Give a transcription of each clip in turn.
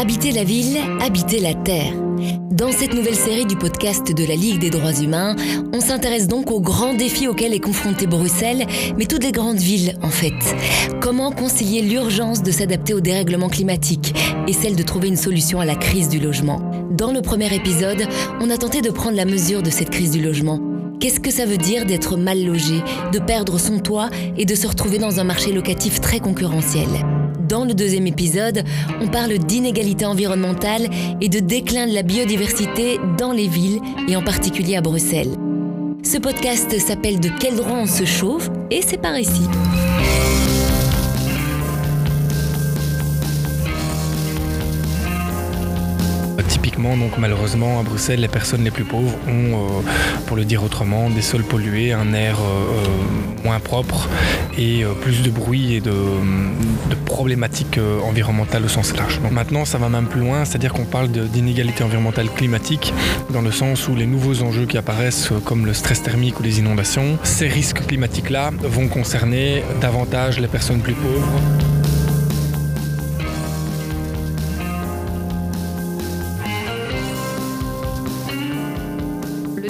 Habiter la ville, habiter la terre. Dans cette nouvelle série du podcast de la Ligue des droits humains, on s'intéresse donc aux grands défis auxquels est confrontée Bruxelles, mais toutes les grandes villes en fait. Comment concilier l'urgence de s'adapter au dérèglement climatique et celle de trouver une solution à la crise du logement? Dans le premier épisode, on a tenté de prendre la mesure de cette crise du logement. Qu'est-ce que ça veut dire d'être mal logé, de perdre son toit et de se retrouver dans un marché locatif très concurrentiel? Dans le deuxième épisode, on parle d'inégalité environnementale et de déclin de la biodiversité dans les villes et en particulier à Bruxelles. Ce podcast s'appelle De quel droit on se chauffe et c'est par ici. Donc malheureusement, à Bruxelles, les personnes les plus pauvres ont, euh, pour le dire autrement, des sols pollués, un air euh, euh, moins propre et plus de bruit et de, problématiques environnementales au sens large. Maintenant, ça va même plus loin, c'est-à-dire qu'on parle d'inégalité environnementale climatique dans le sens où les nouveaux enjeux qui apparaissent, comme le stress thermique ou les inondations, ces risques climatiques-là vont concerner davantage les personnes plus pauvres.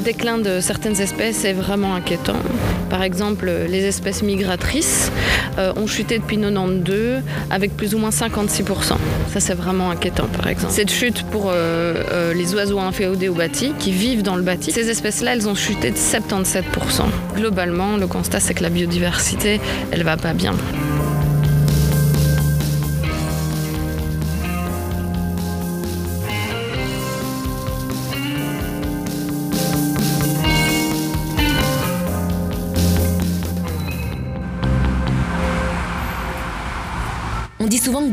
Le déclin de certaines espèces est vraiment inquiétant. Par exemple, les espèces migratrices euh, ont chuté depuis 92 avec plus ou moins 56%. Ça, c'est vraiment inquiétant, par exemple. Cette chute pour euh, euh, les oiseaux inféodés au bâti qui vivent dans le bâti, ces espèces-là, elles ont chuté de 77%. Globalement, le constat, c'est que la biodiversité, elle va pas bien.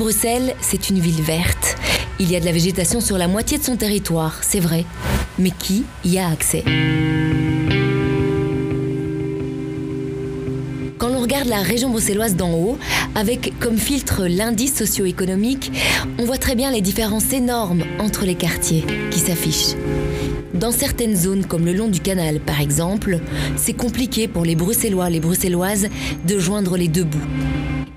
Bruxelles, c'est une ville verte. Il y a de la végétation sur la moitié de son territoire, c'est vrai. Mais qui y a accès? Quand l'on regarde la région bruxelloise d'en haut, avec comme filtre l'indice socio-économique, on voit très bien les différences énormes entre les quartiers qui s'affichent. Dans certaines zones, comme le long du canal par exemple, c'est compliqué pour les Bruxellois, les Bruxelloises de joindre les deux bouts.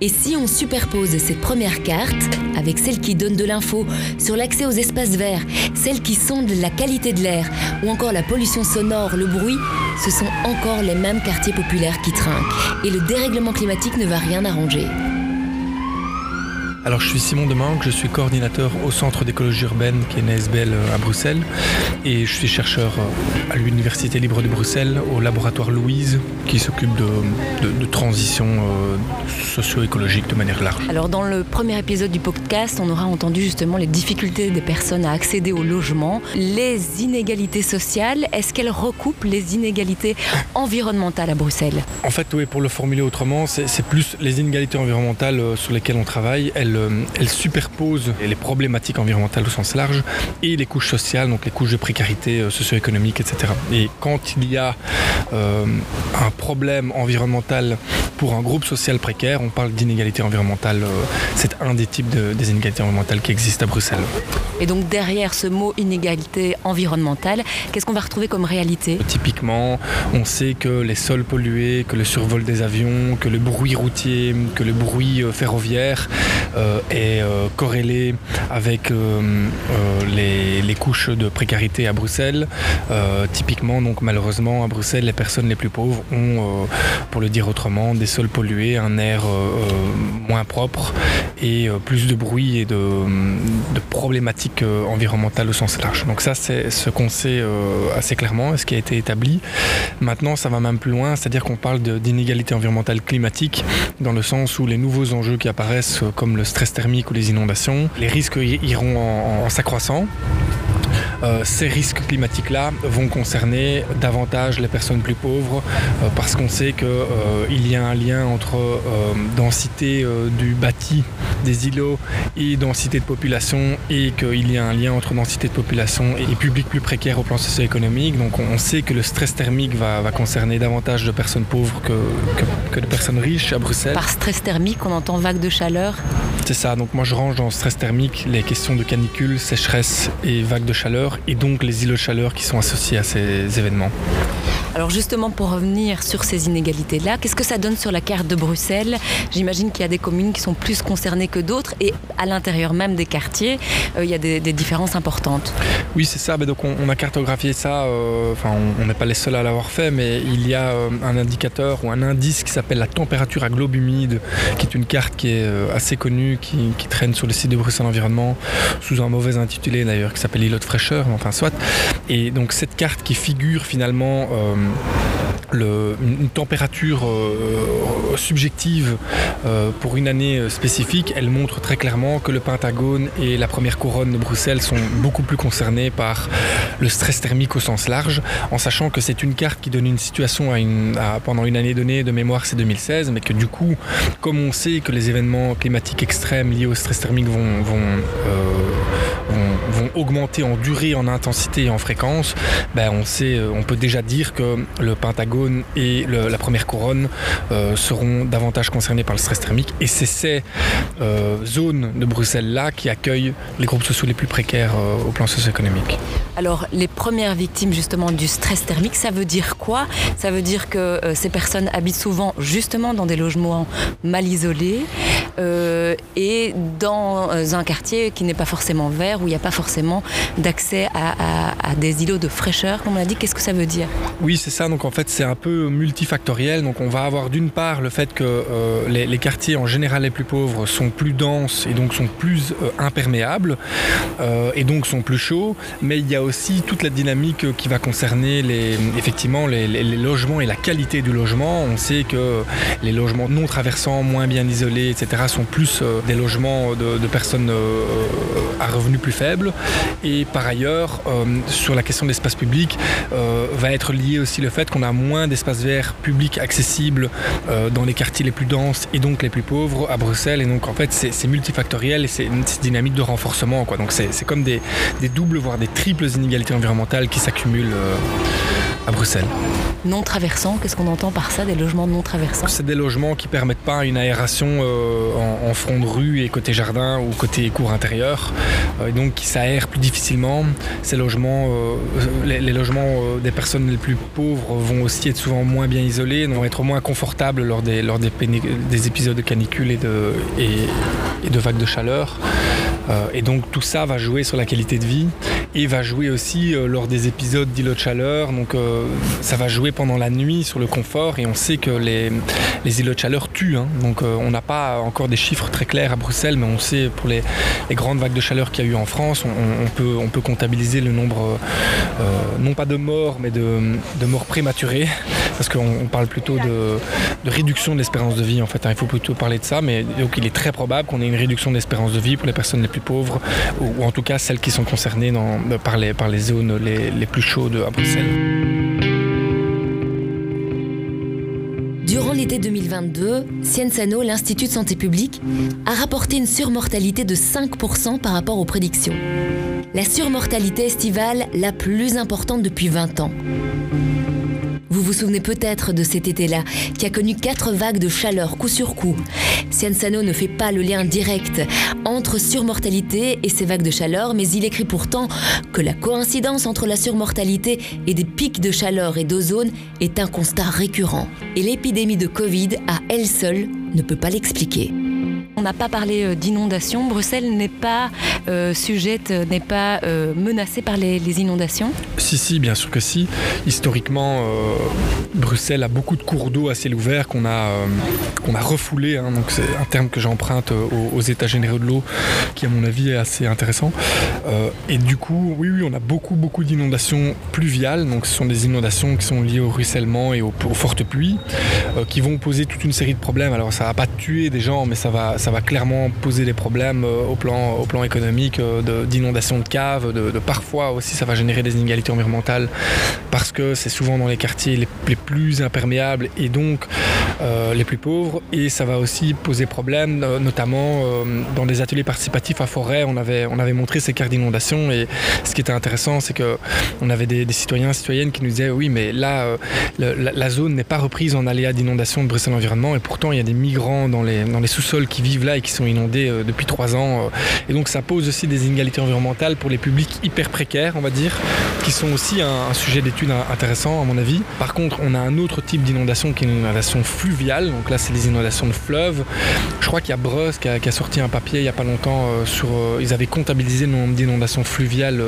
Et si on superpose cette première carte avec celle qui donne de l'info sur l'accès aux espaces verts, celle qui sonde la qualité de l'air ou encore la pollution sonore, le bruit, ce sont encore les mêmes quartiers populaires qui trinquent. Et le dérèglement climatique ne va rien arranger. Alors je suis Simon Demanque, je suis coordinateur au Centre d'écologie urbaine qui est NSBL à Bruxelles. Et je suis chercheur à l'Université libre de Bruxelles au laboratoire Louise qui s'occupe de, transition euh, socio-écologique de manière large. Alors dans le premier épisode du podcast, on aura entendu justement les difficultés des personnes à accéder au logement, les inégalités sociales, est-ce qu'elles recoupent les inégalités environnementales à Bruxelles? En fait oui, pour le formuler autrement, c'est plus les inégalités environnementales euh, sur lesquelles on travaille, euh, elle, superpose les problématiques environnementales au sens large et les couches sociales, donc les couches de précarité euh, socio-économique, etc. Et quand il y a euh, un problème environnemental pour un groupe social précaire, on parle d'inégalité environnementale. c'est un des types des inégalités environnementales qui existent à Bruxelles. Et donc derrière ce mot inégalité environnementale, qu'est-ce qu'on va retrouver comme réalité? Typiquement, on sait que les sols pollués, que le survol des avions, que le bruit routier, que le bruit ferroviaire euh, est euh, corrélé avec euh, les, couches de précarité à Bruxelles. typiquement, donc malheureusement, à Bruxelles, les personnes les plus pauvres ont, pour le dire autrement, des sols pollués, un air moins propre et plus de bruit et de, problématiques environnementales au sens large. Donc ça, c'est ce qu'on sait assez clairement, ce qui a été établi. Maintenant, ça va même plus loin, c'est-à-dire qu'on parle d'inégalité environnementale climatique dans le sens où les nouveaux enjeux qui apparaissent comme le stress thermique ou les inondations, les risques iront en, s'accroissant. Euh, ces risques climatiques-là vont concerner davantage les personnes plus pauvres euh, parce qu'on sait qu'il euh, y a un lien entre densité du bâti des îlots et densité de population et qu'il y a un lien entre densité de population et public plus précaire au plan socio-économique. Donc on sait que le stress thermique va, concerner davantage de personnes pauvres que, que de personnes riches à Bruxelles. Par stress thermique, on entend vague de chaleur c'est ça, donc moi je range dans stress thermique les questions de canicule, sécheresse et vagues de chaleur, et donc les îlots de chaleur qui sont associés à ces événements. Alors justement, pour revenir sur ces inégalités-là, qu'est-ce que ça donne sur la carte de Bruxelles? J'imagine qu'il y a des communes qui sont plus concernées que d'autres et à l'intérieur même des quartiers, euh, il y a des, différences importantes. Oui, c'est ça. Donc on, a cartographié ça. Euh, on n'est pas les seuls à l'avoir fait, mais il y a euh, un indicateur ou un indice qui s'appelle la température à globe humide, qui est une carte qui est assez connue, qui, traîne sur le site de Bruxelles Environnement sous un mauvais intitulé d'ailleurs, qui s'appelle l'îlot de fraîcheur. Enfin, soit. Et donc cette carte qui figure finalement le, une température euh, subjective euh, pour une année spécifique, elle montre très clairement que le Pentagone et la première couronne de Bruxelles sont beaucoup plus concernés par le stress thermique au sens large, en sachant que c'est une carte qui donne une situation à une, pendant une année donnée, de mémoire c'est 2016, mais que du coup, comme on sait que les événements climatiques extrêmes liés au stress thermique vont, euh, vont, vont augmenter en durée, en intensité et en fréquence, ben on, sait, on peut déjà dire que le Pentagone et la première couronne euh, seront davantage concernés par le stress thermique. Et c'est ces euh, zones de Bruxelles-là qui accueillent les groupes sociaux les plus précaires euh, au plan socio-économique. Alors, les premières victimes justement du stress thermique, ça veut dire quoi? Ça veut dire que ces personnes habitent souvent justement dans des logements mal isolés et dans un quartier qui n'est pas forcément vert, où il n'y a pas forcément d'accès à, des îlots de fraîcheur, comme on a dit. Qu'est-ce que ça veut dire? Oui, c'est ça. Donc en fait, c'est un peu multifactoriel. Donc on va avoir d'une part le fait que euh, les, quartiers en général les plus pauvres sont plus denses et donc sont plus euh, imperméables euh, et donc sont plus chauds. Mais il y a aussi toute la dynamique qui va concerner les, effectivement les, logements et la qualité du logement. On sait que les logements non traversants, moins bien isolés, etc. sont plus des logements de personnes à revenus plus faibles. Et par ailleurs, sur la question de l'espace public, va être lié aussi le fait qu'on a moins d'espaces verts publics accessibles euh, dans les quartiers les plus denses et donc les plus pauvres à Bruxelles. Et donc en fait c'est multifactoriel et c'est une dynamique de renforcement. Donc c'est comme des, doubles, voire des triples inégalités environnementales qui s'accumulent. À Bruxelles. Non traversants, qu'est-ce qu'on entend par ça, des logements non traversants? C'est des logements qui permettent pas une aération euh, en, front de rue et côté jardin ou côté cour intérieur, euh, et donc qui s'aèrent plus difficilement. Ces logements, euh, les, logements des personnes les plus pauvres vont aussi être souvent moins bien isolés, vont être moins confortables lors des, lors des, des épisodes de canicule et de, et de vagues de chaleur. Et donc tout ça va jouer sur la qualité de vie et va jouer aussi lors des épisodes d'îlots de chaleur. Donc euh, ça va jouer pendant la nuit sur le confort et on sait que les, îlots de chaleur tuent. Hein. Donc euh, on n'a pas encore des chiffres très clairs à Bruxelles, mais on sait pour les, grandes vagues de chaleur qu'il y a eu en France, on, peut, comptabiliser le nombre, euh, non pas de morts, mais de, morts prématurées, parce qu'on parle plutôt de, réduction de l'espérance de vie en fait. Hein. Il faut plutôt parler de ça, mais donc il est très probable qu'on ait une réduction de l'espérance de vie pour les personnes les plus pauvres, ou, en tout cas celles qui sont concernées par, les, par les zones les, les plus chaudes à Bruxelles. Durant l'été 2022, Sciensano, l'Institut de santé publique, a rapporté une surmortalité de 5% par rapport aux prédictions. La surmortalité estivale la plus importante depuis 20 ans. Vous vous souvenez peut-être de cet été-là, qui a connu quatre vagues de chaleur coup sur coup. Cienzano ne fait pas le lien direct entre surmortalité et ces vagues de chaleur, mais il écrit pourtant que la coïncidence entre la surmortalité et des pics de chaleur et d'ozone est un constat récurrent. Et l'épidémie de Covid, à elle seule, ne peut pas l'expliquer. On n'a pas parlé euh, d'inondation. Bruxelles n'est pas euh, sujette, euh, n'est pas menacée par les, inondations Si, si, bien sûr que si. Historiquement, Bruxelles a beaucoup de cours d'eau à ciel ouvert qu'on a, qu'on a refoulé. Hein. donc c'est un terme que j'emprunte aux, États généraux de l'eau, qui à mon avis est assez intéressant. et du coup, oui, oui, on a beaucoup, beaucoup d'inondations pluviales. Donc ce sont des inondations qui sont liées au ruissellement et aux, fortes pluies, qui vont poser toute une série de problèmes. Alors ça va pas tuer des gens, mais ça va, ça va clairement poser des problèmes euh, au plan, économique, euh, d'inondation de, caves, de, parfois aussi ça va générer des inégalités environnementales parce que c'est souvent dans les quartiers les, plus imperméables et donc euh, les plus pauvres et ça va aussi poser problème notamment dans des ateliers participatifs à forêt. On avait, on avait montré ces cartes d'inondation et ce qui était intéressant c'est que on avait des, citoyens citoyennes qui nous disaient oui mais là la, zone n'est pas reprise en aléa d'inondation de Bruxelles Environnement et pourtant il y a des migrants dans les, dans les sous-sols qui vivent vivent là et qui sont inondés depuis trois ans. et donc ça pose aussi des inégalités environnementales pour les publics hyper précaires, on va dire, qui sont aussi un, sujet d'étude intéressant à mon avis. Par contre, on a un autre type d'inondation qui est une inondation fluviale. Donc là, c'est les inondations de fleuves. Je crois qu'il y a Breuse qui a, sorti un papier il n'y a pas longtemps sur. ils avaient comptabilisé le nombre d'inondations fluviales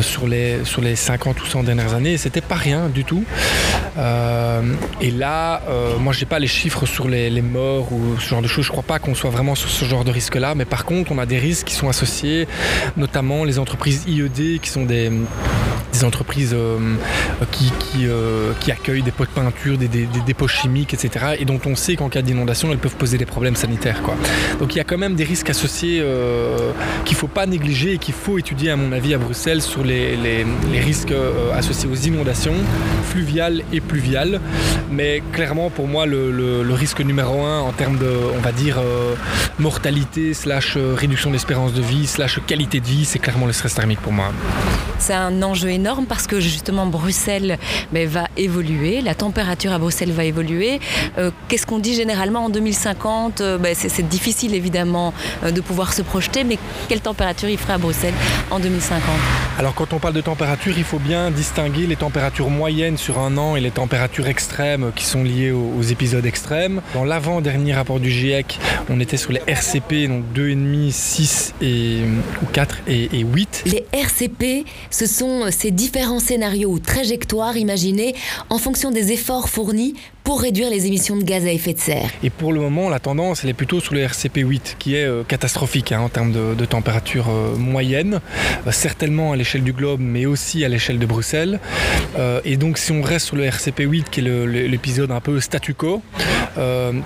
sur, les, sur les 50 ou 100 dernières années. C'était pas rien du tout. et là, moi, j'ai pas les chiffres sur les, les, morts ou ce genre de choses. Je crois pas qu'on soit vraiment sur ce genre de risque-là. Mais par contre, on a des risques qui sont associés, notamment les entreprises IED, qui sont des des entreprises euh, qui, euh, qui, accueillent des pots de peinture, des, dépôts chimiques, etc. Et dont on sait qu'en cas d'inondation, elles peuvent poser des problèmes sanitaires. Donc il y a quand même des risques associés euh, qu'il ne faut pas négliger et qu'il faut étudier, à mon avis, à Bruxelles sur les, risques associés aux inondations fluviales et pluviales. Mais clairement, pour moi, le, risque numéro un en termes de, on va dire, mortalité, slash réduction d'espérance de vie, slash qualité de vie, c'est clairement le stress thermique pour moi. C'est un enjeu énorme parce que justement Bruxelles ben, va évoluer, la température à Bruxelles va évoluer. Euh, qu'est-ce qu'on dit généralement en 2050 euh, ben, c'est, difficile évidemment euh, de pouvoir se projeter, mais quelle température il ferait à Bruxelles en 2050 Alors quand on parle de température, il faut bien distinguer les températures moyennes sur un an et les températures extrêmes qui sont liées aux, épisodes extrêmes. Dans l'avant-dernier rapport du GIEC, on était sur les RCP, donc 2,5, 6 et, ou 4 et, et 8. Les RCP, ce sont ces différents scénarios ou trajectoires imaginés en fonction des efforts fournis pour réduire les émissions de gaz à effet de serre. Et pour le moment, la tendance, elle est plutôt sur le RCP 8, qui est euh, catastrophique hein, en termes de, température euh, moyenne, euh, certainement à l'échelle du globe, mais aussi à l'échelle de Bruxelles. et donc, si on reste sur le RCP 8, qui est l'épisode un peu statu quo,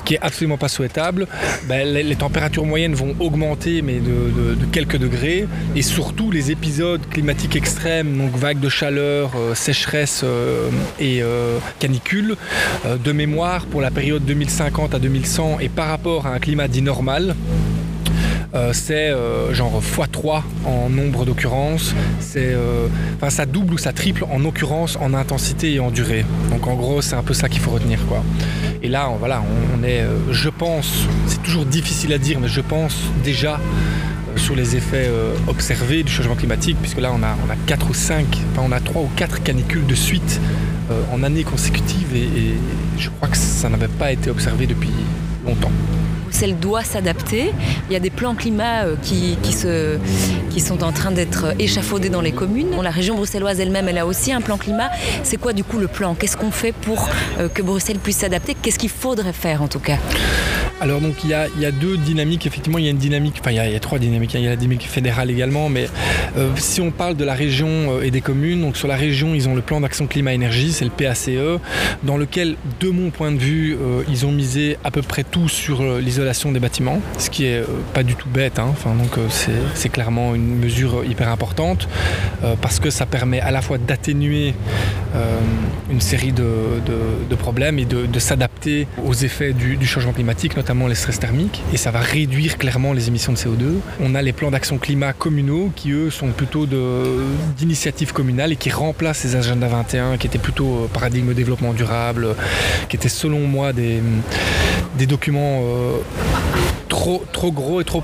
qui est absolument pas souhaitable, ben, les, températures moyennes vont augmenter, mais de, quelques degrés, et surtout les épisodes climatiques extrêmes, donc vagues de chaleur, sécheresse et canicule, mémoire pour la période 2050 à 2100 et par rapport à un climat dit normal, euh, c'est euh, genre x3 en nombre d'occurrences. C'est, euh, enfin, ça double ou ça triple en occurrence, en intensité et en durée. Donc en gros, c'est un peu ça qu'il faut retenir, quoi. Et là, on, voilà, on, est, je pense, c'est toujours difficile à dire, mais je pense déjà sur les effets observés du changement climatique, puisque là, on a, on a 4 ou 5, enfin, on a 3 ou 4 canicules de suite en années consécutives, et je crois que ça n'avait pas été observé depuis longtemps. Bruxelles doit s'adapter. Il y a des plans climat euh, qui, qui sont en train d'être échafaudés dans les communes. la région bruxelloise elle-même, elle a aussi un plan climat. C'est quoi du coup le plan? Qu'est-ce qu'on fait pour euh, que Bruxelles puisse s'adapter? Qu'est-ce qu'il faudrait faire en tout cas? Alors donc il y, a, deux dynamiques, effectivement il y a une dynamique, enfin il y a, trois dynamiques, il y a la dynamique fédérale également, mais euh, si on parle de la région et des communes, donc sur la région ils ont le plan d'action climat-énergie, c'est le PACE, dans lequel de mon point de vue ils ont misé à peu près tout sur l'isolation des bâtiments, ce qui est euh, pas du tout bête. Hein. Enfin, donc euh, c'est clairement une mesure hyper importante euh, parce que ça permet à la fois d'atténuer une série de, problèmes et de, s'adapter aux effets du, changement climatique, notamment les stress thermiques, et ça va réduire clairement les émissions de CO2. On a les plans d'action climat communaux qui eux sont plutôt d'initiatives communales et qui remplacent les agendas 21 qui étaient plutôt paradigme développement durable, qui étaient selon moi des, des documents trop, gros et trop,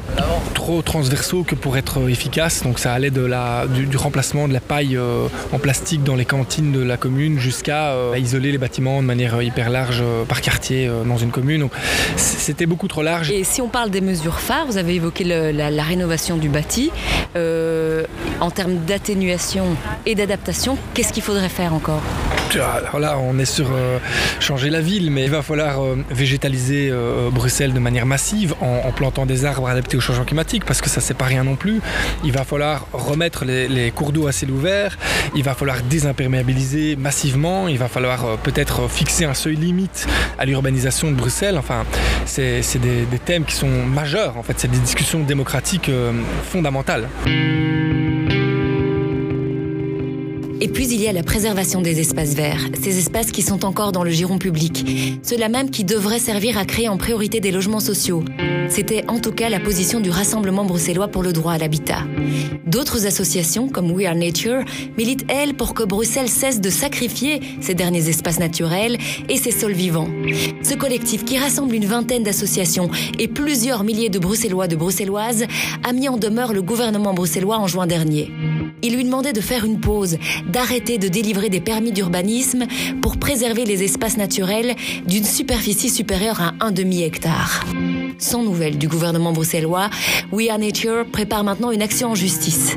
trop transversaux que pour être efficace. Donc ça allait du, remplacement de la paille euh, en plastique dans les cantines de la commune jusqu'à euh, isoler les bâtiments de manière hyper large euh, par quartier dans une commune. C'était beaucoup trop large. Et si on parle des mesures phares, vous avez évoqué la, rénovation du bâti. en termes d'atténuation et d'adaptation, qu'est-ce qu'il faudrait faire encore? Alors on est sur changer la ville, mais il va falloir végétaliser Bruxelles de manière massive en, plantant des arbres adaptés au changement climatique parce que ça c'est pas rien non plus. Il va falloir remettre les, cours d'eau à ciel ouvert, il va falloir désimperméabiliser massivement, il va falloir euh, peut-être fixer un seuil limite à l'urbanisation de Bruxelles. Enfin, c'est des, thèmes qui sont majeurs en fait, c'est des discussions démocratiques euh, fondamentales. Et puis il y a la préservation des espaces verts, ces espaces qui sont encore dans le giron public, ceux-là même qui devraient servir à créer en priorité des logements sociaux. C'était en tout cas la position du Rassemblement bruxellois pour le droit à l'habitat. D'autres associations, comme We Are Nature, militent, elles, pour que Bruxelles cesse de sacrifier ces derniers espaces naturels et ses sols vivants. Ce collectif, qui rassemble une vingtaine d'associations et plusieurs milliers de Bruxellois de Bruxelloises, a mis en demeure le gouvernement bruxellois en juin dernier. Il lui demandait de faire une pause, d'arrêter de délivrer des permis d'urbanisme pour préserver les espaces naturels d'une superficie supérieure à un demi-hectare. Sans nouvelles du gouvernement bruxellois, We Are Nature prépare maintenant une action en justice.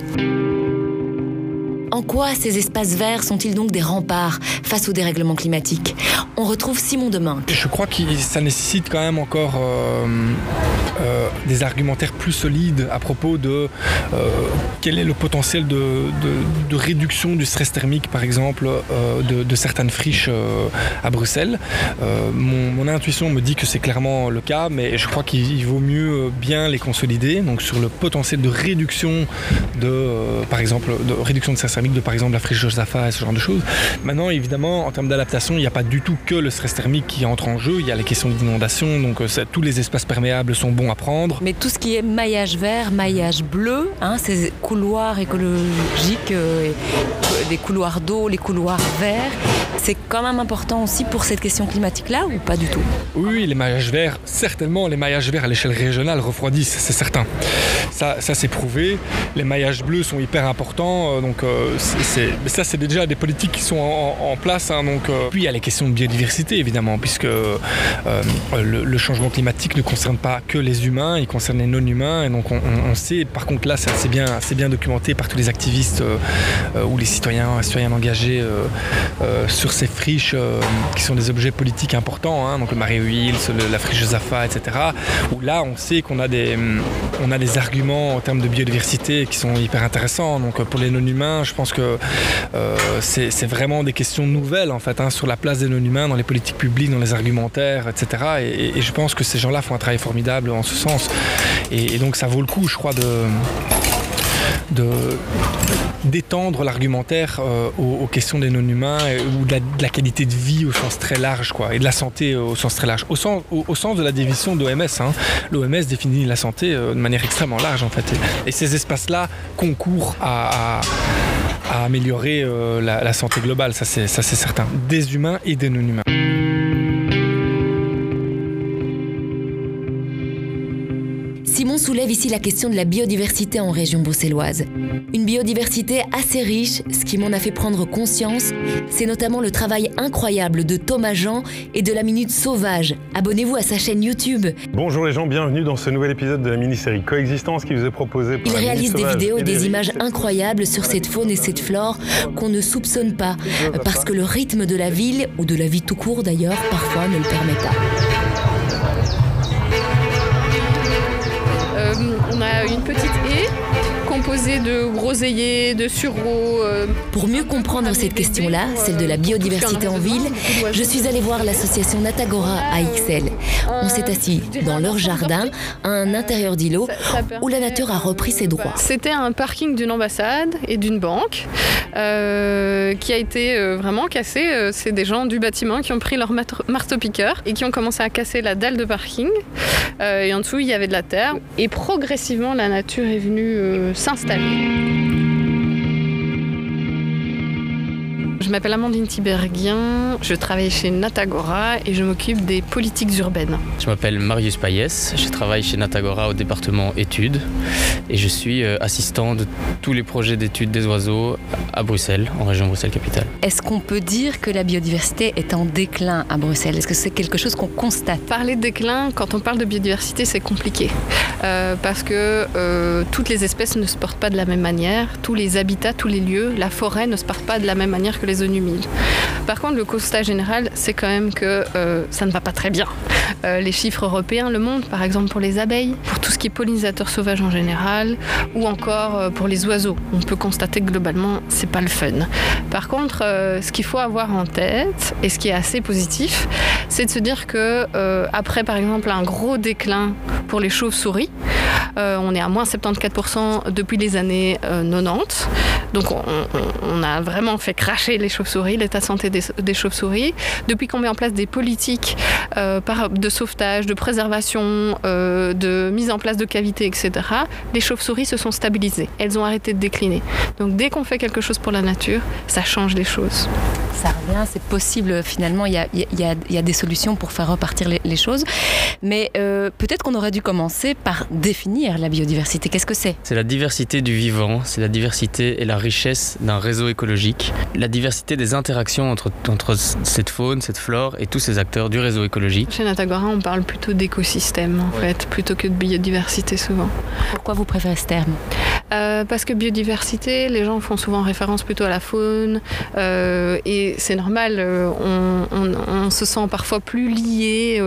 En quoi ces espaces verts sont-ils donc des remparts face au dérèglement climatique? On retrouve Simon Demain. Je crois que ça nécessite quand même encore euh, euh, des argumentaires plus solides à propos de euh, quel est le potentiel de, réduction du stress thermique, par exemple, de, certaines friches à Bruxelles. Mon, intuition me dit que c'est clairement le cas, mais je crois qu'il vaut mieux bien les consolider. Donc sur le potentiel de réduction de, par exemple, de réduction de de par exemple la friche Josaphat et ce genre de choses. Maintenant, évidemment, en termes d'adaptation, il n'y a pas du tout que le stress thermique qui entre en jeu. Il y a les questions d'inondation, donc ça, tous les espaces perméables sont bons à prendre. Mais tout ce qui est maillage vert, maillage bleu, hein, ces couloirs écologiques, euh, des couloirs d'eau, les couloirs verts, c'est quand même important aussi pour cette question climatique-là ou pas du tout? Oui, les maillages verts, certainement, les maillages verts à l'échelle régionale refroidissent, c'est certain. Ça, ça c'est prouvé. Les maillages bleus sont hyper importants, euh, donc euh, ça c'est déjà des politiques qui sont en, place. Hein, donc, euh, puis il y a les questions de biodiversité évidemment, puisque le, changement climatique ne concerne pas que les humains, il concerne les non-humains, et donc on, sait. Par contre là, c'est bien, bien documenté par tous les activistes ou les citoyens, citoyens engagés sur ces friches qui sont des objets politiques importants, hein, donc le Marais Hills, la friche Zafa, etc. Où là, on sait qu'on a des, on a des arguments en termes de biodiversité qui sont hyper intéressants. Donc pour les non-humains, je pense que euh, c'est vraiment des questions nouvelles en fait hein, sur la place des non-humains dans les politiques publiques, dans les argumentaires, etc. Et, je pense que ces gens-là font un travail formidable en ce sens. Et donc ça vaut le coup, je crois, de d'étendre l'argumentaire euh, aux, questions des non-humains ou de la, qualité de vie au sens très large quoi, et de la santé euh, au sens très large. Au sens, au, sens de la définition d'OMS. L'OMS définit la santé euh, de manière extrêmement large en fait. Et, ces espaces-là concourent à, améliorer la, la santé globale, ça c'est certain, des humains et des non-humains. Soulève ici la question de la biodiversité en région bruxelloise. Une biodiversité assez riche, ce qui m'en a fait prendre conscience, c'est notamment le travail incroyable de Thomas Jean et de la Minute Sauvage. Abonnez-vous à sa chaîne YouTube. Bonjour les gens, bienvenue dans ce nouvel épisode de la mini-série Coexistence qui vous est proposée par Il réalise des vidéos et des, des images incroyables sur cette faune et cette flore qu'on ne soupçonne pas, parce que le rythme de la ville, ou de la vie tout court d'ailleurs, parfois ne le permet pas. On a une petite haie composée de groseilliers, de sureaux. Euh, Pour mieux comprendre cette question-là, celle de la biodiversité en ville, je suis allée voir l'association Natagora à XL. On s'est assis dans leur jardin, à un intérieur d'îlot, où la nature a repris ses droits. C'était un parking d'une ambassade et d'une banque euh, qui a été euh, vraiment cassé. Euh, C'est des gens du bâtiment qui ont pris leur marteau-piqueur et qui ont commencé à casser la dalle de parking. Et en dessous, il y avait de la terre. Et progressivement, la nature est venue s'installer. Je m'appelle Amandine Tiberghien, je travaille chez Natagora et je m'occupe des politiques urbaines. Je m'appelle Marius Payès, je travaille chez Natagora au département études et je suis euh, assistant de tous les projets d'études des oiseaux à Bruxelles, en région Bruxelles-Capitale. Est-ce qu'on peut dire que la biodiversité est en déclin à Bruxelles? Est-ce que c'est quelque chose qu'on constate? Parler de déclin, quand on parle de biodiversité, c'est compliqué euh, parce que euh, toutes les espèces ne se portent pas de la même manière, tous les habitats, tous les lieux, la forêt ne se portent pas de la même manière que les zones humides. Par contre, le constat général, c'est quand même que euh, ça ne va pas très bien. Euh, les chiffres européens le montrent, par exemple pour les abeilles, pour tout ce qui est pollinisateur sauvage en général, ou encore euh, pour les oiseaux. On peut constater que globalement, c'est pas le fun. Par contre, ce qu'il faut avoir en tête, et ce qui est assez positif, c'est de se dire que après, par exemple, un gros déclin pour les chauves-souris, on est à moins 74% depuis les années 90. Donc on, a vraiment fait cracher les chauves-souris, l'état de santé des, chauves-souris. Depuis qu'on met en place des politiques euh, de sauvetage, de préservation, euh, de mise en place de cavités, etc., les chauves-souris se sont stabilisées. Elles ont arrêté de décliner. Donc dès qu'on fait quelque chose pour la nature, ça change les choses. Ça revient, c'est possible finalement, il y a, des solutions pour faire repartir les, choses. Mais euh, peut-être qu'on aurait dû commencer par définir la biodiversité. Qu'est-ce que c'est? C'est la diversité du vivant, c'est la diversité et la richesse d'un réseau écologique, la diversité des interactions entre, entre cette faune, cette flore et tous ces acteurs du réseau écologique. Chez Natagora, on parle plutôt d'écosystème en fait, plutôt que de biodiversité souvent. Pourquoi vous préférez ce terme? Euh, parce que biodiversité, les gens font souvent référence plutôt à la faune, euh, et c'est normal, euh, on, se sent parfois plus lié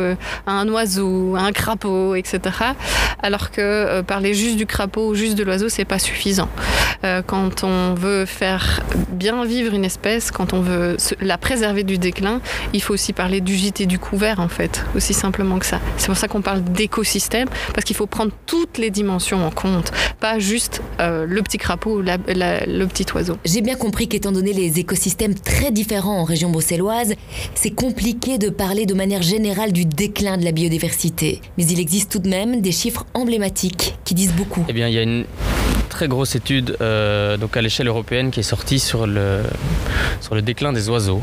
à un oiseau, à un crapaud, etc. Alors que parler juste du crapaud ou juste de l'oiseau, c'est pas suffisant. quand on veut faire bien vivre une espèce, quand on veut la préserver du déclin, il faut aussi parler du gîte et du couvert, en fait, aussi simplement que ça. C'est pour ça qu'on parle d'écosystème, parce qu'il faut prendre toutes les dimensions en compte, pas juste euh, le petit crapaud ou le petit oiseau. J'ai bien compris qu'étant donné les écosystèmes très différents en région bruxelloise, c'est compliqué de parler de manière générale du déclin de la biodiversité. Mais il existe tout de même des chiffres emblématiques qui disent beaucoup. Eh bien, il y a une très grosse étude euh, donc à l'échelle européenne qui est sortie sur le, sur le déclin des oiseaux.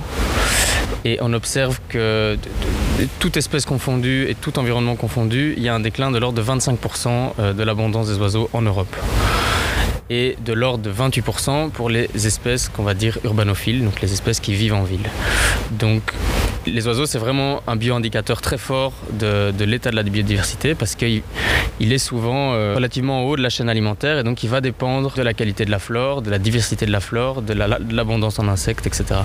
Et on observe que toute espèce confondue et tout environnement confondu, il y a un déclin de l'ordre de 25% euh, de l'abondance des oiseaux en Europe et de l'ordre de 28% pour les espèces qu'on va dire urbanophiles, donc les espèces qui vivent en ville. Donc les oiseaux, c'est vraiment un bioindicateur très fort de, l'état de la biodiversité parce qu'il est souvent euh, relativement haut de la chaîne alimentaire et donc il va dépendre de la qualité de la flore, de la diversité de la flore, de l'abondance en insectes, etc.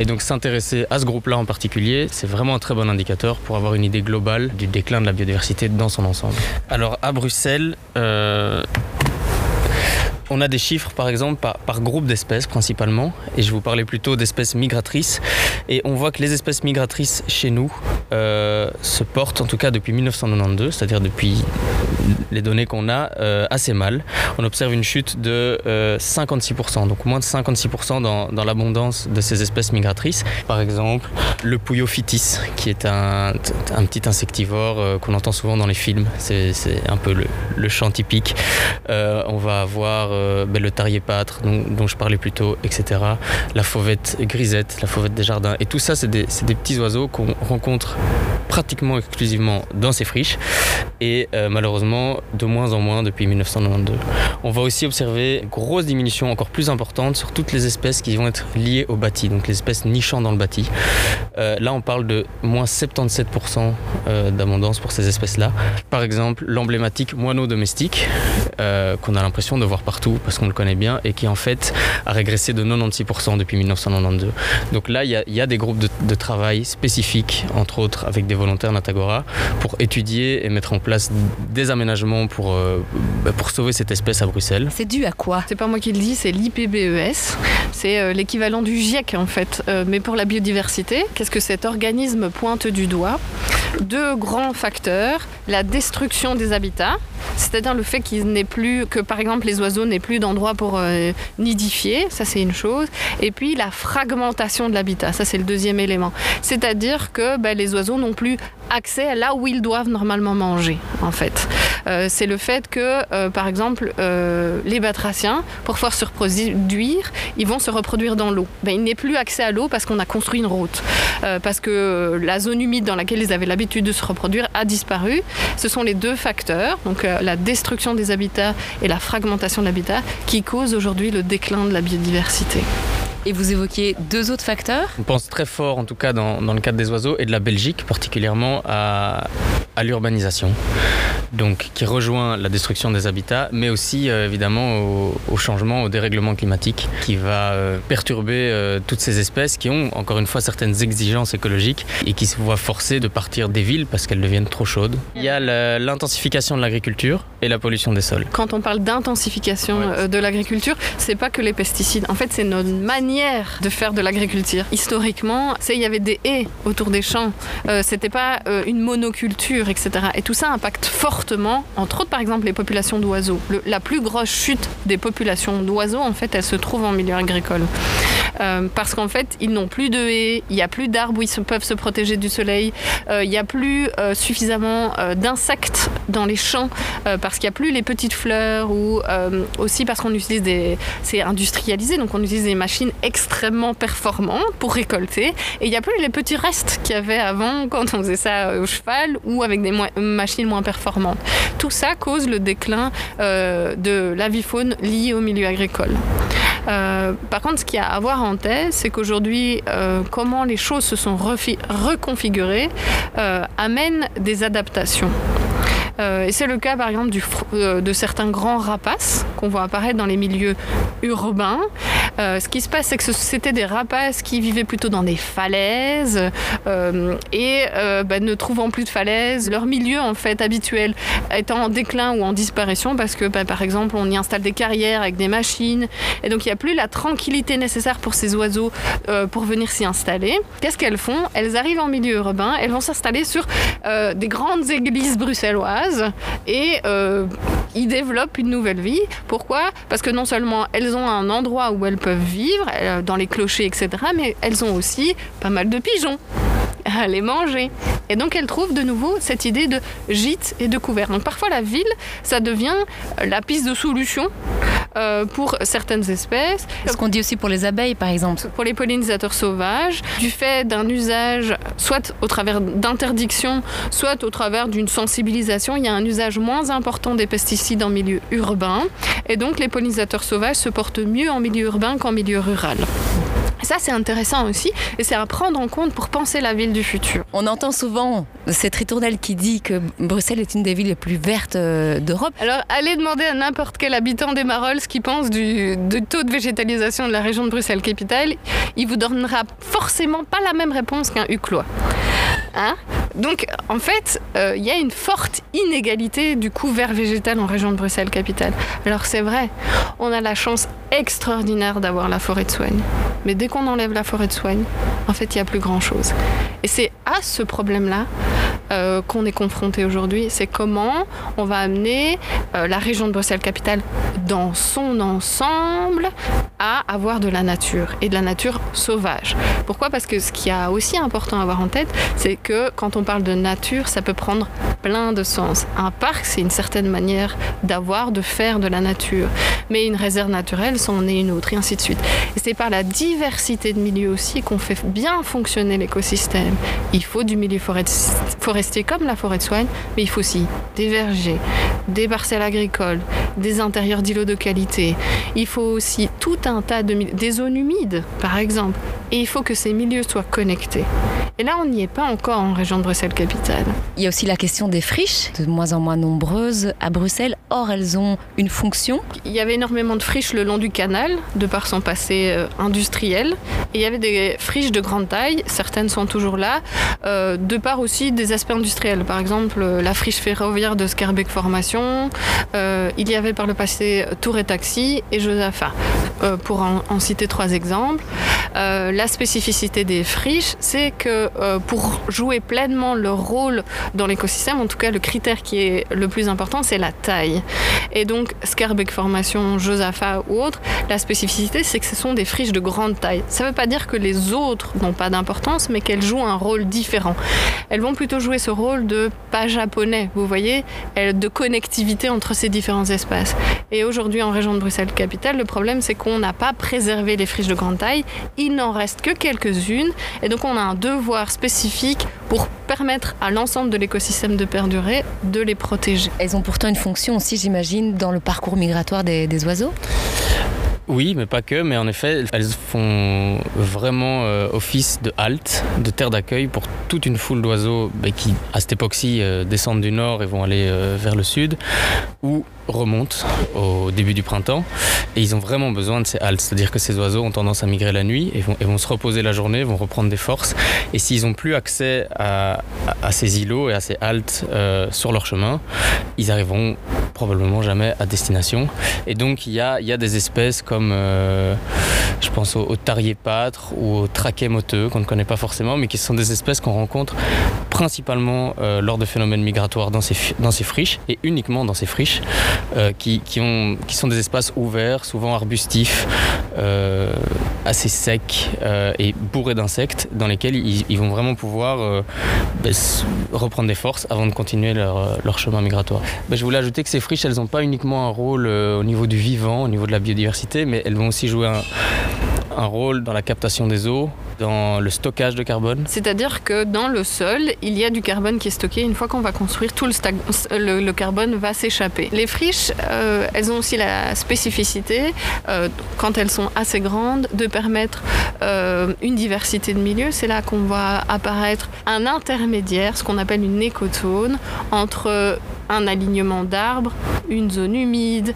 Et donc s'intéresser à ce groupe-là en particulier, c'est vraiment un très bon indicateur pour avoir une idée globale du déclin de la biodiversité dans son ensemble. Alors à Bruxelles, euh, on a des chiffres par exemple par, groupe d'espèces principalement, et je vous parlais plutôt d'espèces migratrices, et on voit que les espèces migratrices chez nous euh, se portent en tout cas depuis 1992, c'est-à-dire depuis les données qu'on a, euh, assez mal. On observe une chute de 56%, euh, donc moins de 56% dans, l'abondance de ces espèces migratrices. Par exemple, le Puyophytis, qui est un, petit insectivore qu'on entend souvent dans les films, c'est un peu le, le chant typique. on va euh, ben, le tarier pâtre dont, je parlais plus tôt, etc. La fauvette grisette, la fauvette des jardins. Et tout ça, c'est des, petits oiseaux qu'on rencontre pratiquement exclusivement dans ces friches et euh, malheureusement de moins en moins depuis 1992. On va aussi observer une grosse diminution encore plus importante sur toutes les espèces qui vont être liées au bâti, donc les espèces nichant dans le bâti. Euh, là, on parle de moins 77% d'abondance pour ces espèces-là. Par exemple, l'emblématique moineau domestique qu'on a l'impression de voir partout parce qu'on le connaît bien et qui en fait a régressé de 96% depuis 1992. Donc là, il y, a des groupes de, travail spécifiques, entre autres avec des volontaires Natagora, pour étudier et mettre en place des aménagements pour, euh, pour sauver cette espèce à Bruxelles. C'est dû à quoi? C'est pas moi qui le dis, c'est l'IPBES. C'est euh, l'équivalent du GIEC en fait, euh, mais pour la biodiversité. Qu'est-ce que cet organisme pointe du doigt? Deux grands facteurs la destruction des habitats, c'est-à-dire le fait qu'il n'est plus que par exemple les oiseaux n'aient plus d'endroit pour euh, nidifier, ça c'est une chose, et puis la fragmentation de l'habitat, ça c'est le deuxième élément. C'est-à-dire que ben, les oiseaux n'ont plus accès à là où ils doivent normalement manger, en fait. Euh, c'est le fait que, euh, par exemple, les batraciens, pour pouvoir se reproduire, ils vont se reproduire dans l'eau. Ben, il n'est plus accès à l'eau parce qu'on a construit une route, parce que la zone humide dans laquelle ils avaient l'habitude de se reproduire a disparu. Ce sont les deux facteurs, donc la destruction des habitats et la fragmentation de l'habitat, qui cause aujourd'hui le déclin de la biodiversité. Et vous évoquiez deux autres facteurs On pense très fort, en tout cas dans, dans, le cadre des oiseaux et de la Belgique particulièrement, à, à l'urbanisation, donc qui rejoint la destruction des habitats, mais aussi euh, évidemment au, changement, au dérèglement climatique qui va euh, perturber euh, toutes ces espèces qui ont encore une fois certaines exigences écologiques et qui se voient forcées de partir des villes parce qu'elles deviennent trop chaudes. Il y a l'intensification de l'agriculture et la pollution des sols. Quand on parle d'intensification de l'agriculture, c'est pas que les pesticides. En fait, c'est notre manière de faire de l'agriculture. Historiquement, il y avait des haies autour des champs. Euh, C'était pas euh, une monoculture, etc. Et tout ça impacte fortement, entre autres par exemple les populations d'oiseaux. La plus grosse chute des populations d'oiseaux, en fait, elle se trouve en milieu agricole. Euh, parce qu'en fait, ils n'ont plus de haies, il n'y a plus d'arbres où ils peuvent se protéger du soleil, euh, il n'y a plus euh, suffisamment d'insectes dans les champs, parce qu'il n'y a plus les petites fleurs, ou aussi parce qu'on utilise des... C'est industrialisé, donc on utilise des machines extrêmement performantes pour récolter, et il n'y a plus les petits restes qu'il y avait avant quand on faisait ça au cheval, ou avec des machines moins performantes. Tout ça cause le déclin de l'avifaune liée au milieu agricole. Euh, par contre, ce qu'il y a à voir en tête, c'est qu'aujourd'hui, euh, comment les choses se sont reconfigurées euh, amène des adaptations. Euh, et c'est le cas par exemple euh, de certains grands rapaces qu'on voit apparaître dans les milieux urbains. Euh, ce qui se passe, c'est que c'était des rapaces qui vivaient plutôt dans des falaises et bah, ne trouvant plus de falaises, leur milieu en fait habituel étant en déclin ou en disparition parce que bah, par exemple on y installe des carrières avec des machines et donc il n'y a plus la tranquillité nécessaire pour ces oiseaux pour venir s'y installer. Qu'est-ce qu'elles font? Elles arrivent en milieu urbain, elles vont s'installer sur des grandes églises bruxelloises et euh, ils développent une nouvelle vie. Pourquoi? Parce que non seulement elles ont un endroit où elles peuvent vivre, euh, dans les clochers, etc., mais elles ont aussi pas mal de pigeons à les manger. Et donc elles trouvent de nouveau cette idée de gîte et de couvert. Donc parfois la ville, ça devient la piste de solution euh, pour certaines espèces. Ce qu'on dit aussi pour les abeilles, par exemple. Pour les pollinisateurs sauvages, du fait d'un usage, soit au travers d'interdictions, soit au travers d'une sensibilisation, il y a un usage moins important des pesticides en milieu urbain. Et donc les pollinisateurs sauvages se portent mieux en milieu urbain qu'en milieu rural. Ça, c'est intéressant aussi, et c'est à prendre en compte pour penser la ville du futur. On entend souvent cette ritournelle qui dit que Bruxelles est une des villes les plus vertes euh, d'Europe. Alors, allez demander à n'importe quel habitant des Marolles ce qu'il pense du, taux de végétalisation de la région de Bruxelles-Capitale. Il vous donnera forcément pas la même réponse qu'un Huclois. Hein? Donc, en fait, euh, il y a une forte inégalité du couvert végétal en région de Bruxelles-Capitale. Alors, c'est vrai, on a la chance extraordinaire d'avoir la forêt de soigne. Mais dès qu'on enlève la forêt de soigne, en fait, il n'y a plus grand-chose. Et c'est à ce problème-là euh, qu'on est confronté aujourd'hui. C'est comment on va amener euh, la région de Bruxelles-Capitale dans son ensemble à avoir de la nature et de la nature sauvage. Pourquoi? Parce que ce qui est aussi important à avoir en tête, c'est que quand on parle de nature, ça peut prendre plein de sens. Un parc, c'est une certaine manière d'avoir, de faire de la nature. Mais une réserve naturelle, c'en est une autre, et ainsi de suite. Et c'est par la diversité de milieux aussi qu'on fait bien fonctionner l'écosystème. Il faut du milieu forestier comme la forêt de soigne, mais il faut aussi des vergers, des parcelles agricoles, des intérieurs d'îlots de qualité. Il faut aussi tout un tas de zones humides, par exemple. Et il faut que ces milieux soient connectés. Et là, on n'y est pas encore en région de Bruxelles-Capitale. Il y a aussi la question des friches, de moins en moins nombreuses à Bruxelles. Or, elles ont une fonction. Il y avait énormément de friches le long du canal, de par son passé euh, industriel. Et il y avait des friches de grande taille, certaines sont toujours là, euh, de par aussi des aspects industriels. Par exemple, la friche ferroviaire de Scarbeck Formation. Euh, il y avait par le passé Tour et Taxi et Josapha, pour en, citer trois exemples. la spécificité des friches, c'est que pour jouer pleinement leur rôle dans l'écosystème, en tout cas le critère qui est le plus important, c'est la taille. Et donc Scarbeck Formation, Josapha ou autre, la spécificité c'est que ce sont des friches de grande taille. Ça ne veut pas dire que les autres n'ont pas d'importance, mais qu'elles jouent un rôle différent. Elles vont plutôt jouer ce rôle de pas japonais, vous voyez, de connectivité entre ces différents espaces. Et aujourd'hui en région de Bruxelles-Capitale, le problème c'est qu'on n'a pas préservé les friches de grande taille, il n'en reste que quelques-unes, et donc on a un devoir spécifique pour permettre à l'ensemble de l'écosystème de perdurer, de les protéger. Elles ont pourtant une fonction aussi, j'imagine, dans le parcours migratoire des, des oiseaux oui, mais pas que, mais en effet, elles font vraiment euh, office de halte, de terre d'accueil pour toute une foule d'oiseaux bah, qui, à cette époque-ci, euh, descendent du nord et vont aller euh, vers le sud, ou remontent au début du printemps. Et ils ont vraiment besoin de ces haltes, c'est-à-dire que ces oiseaux ont tendance à migrer la nuit et vont, se reposer la journée, vont reprendre des forces. Et s'ils n'ont plus accès à, ces îlots et à ces haltes sur leur chemin, ils arriveront probablement jamais à destination. Et donc il y a, des espèces comme euh, je pense au, au tarier ou au traquet moteux qu'on ne connaît pas forcément, mais qui sont des espèces qu'on rencontre principalement euh, lors de phénomènes migratoires dans ces friches et uniquement dans ces friches euh, qui, qui, ont, qui sont des espaces ouverts, souvent arbustifs, euh, assez secs euh, et bourrés d'insectes dans lesquels ils, vont vraiment pouvoir ben, reprendre des forces avant de continuer leur, leur chemin migratoire. Ben, je voulais ajouter que ces friches, elles n'ont pas uniquement un rôle au niveau du vivant, au niveau de la biodiversité, mais elles vont aussi jouer un rôle dans la captation des eaux, dans le stockage de carbone. C'est-à-dire que dans le sol, il y a du carbone qui est stocké. Une fois qu'on va construire, tout le, le, le carbone va s'échapper. Les friches, euh, elles ont aussi la spécificité, euh, quand elles sont assez grandes, de permettre euh, une diversité de milieux. C'est là qu'on voit apparaître un intermédiaire, ce qu'on appelle une écotone, entre un alignement d'arbres, une zone humide,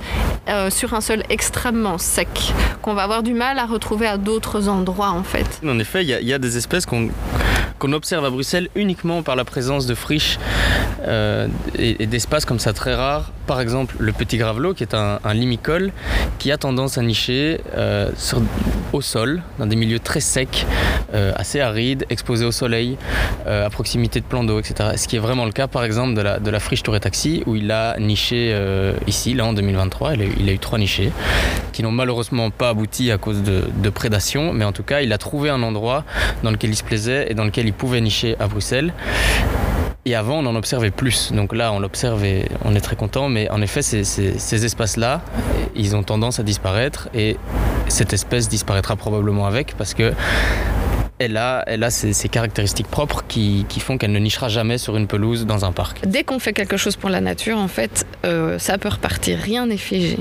euh, sur un sol extrêmement sec, qu'on va avoir du mal à retrouver à d'autres endroits en fait. En effet, il y, y, a des espèces qu'on qu observe à Bruxelles uniquement par la présence de friches euh, et, et d'espaces comme ça très rares. Par exemple, le petit gravelot, qui est un, limicole, qui a tendance à nicher euh, au sol, dans des milieux très secs, euh, assez arides, exposés au soleil, à proximité de plans d'eau, etc. Ce qui est vraiment le cas, par exemple, de la, friche Touré Taxi, où il a niché ici, là, en 2023. Il a, eu trois nichés, qui n'ont malheureusement pas abouti à cause de, de prédation, mais en tout cas, il a trouvé un endroit dans lequel il se plaisait et dans lequel il pouvait nicher à Bruxelles. Et avant, on en observait plus. Donc là, on l'observe et on est très content. Mais en effet, ces espaces-là, ils ont tendance à disparaître. Et cette espèce disparaîtra probablement avec parce que elle a, ses, caractéristiques propres qui, qui font qu'elle ne nichera jamais sur une pelouse dans un parc. Dès qu'on fait quelque chose pour la nature, en fait, euh, ça peut repartir. Rien n'est figé.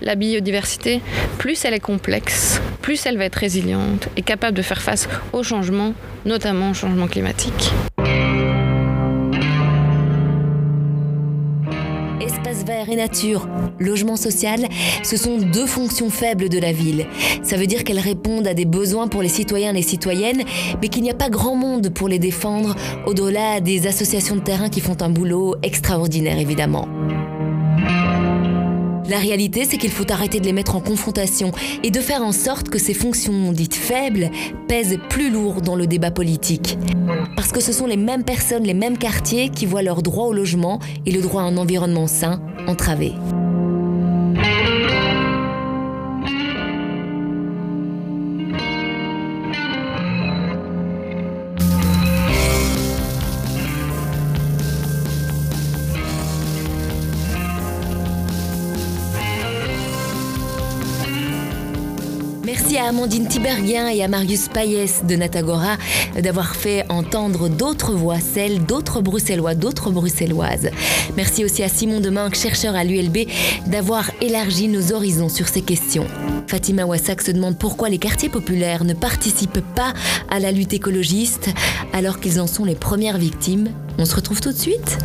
La biodiversité, plus elle est complexe, plus elle va être résiliente et capable de faire face aux changements, notamment au changement climatique. Et nature, logement social, ce sont deux fonctions faibles de la ville. Ça veut dire qu'elles répondent à des besoins pour les citoyens et les citoyennes, mais qu'il n'y a pas grand monde pour les défendre, au-delà des associations de terrain qui font un boulot extraordinaire évidemment. La réalité, c'est qu'il faut arrêter de les mettre en confrontation et de faire en sorte que ces fonctions dites faibles pèsent plus lourd dans le débat politique. Parce que ce sont les mêmes personnes, les mêmes quartiers qui voient leur droit au logement et le droit à un environnement sain entravés. À Amandine Tiberghien et à Marius Payès de Natagora d'avoir fait entendre d'autres voix, celles d'autres Bruxellois, d'autres Bruxelloises. Merci aussi à Simon Deminck, chercheur à l'ULB, d'avoir élargi nos horizons sur ces questions. Fatima Wassak se demande pourquoi les quartiers populaires ne participent pas à la lutte écologiste alors qu'ils en sont les premières victimes. On se retrouve tout de suite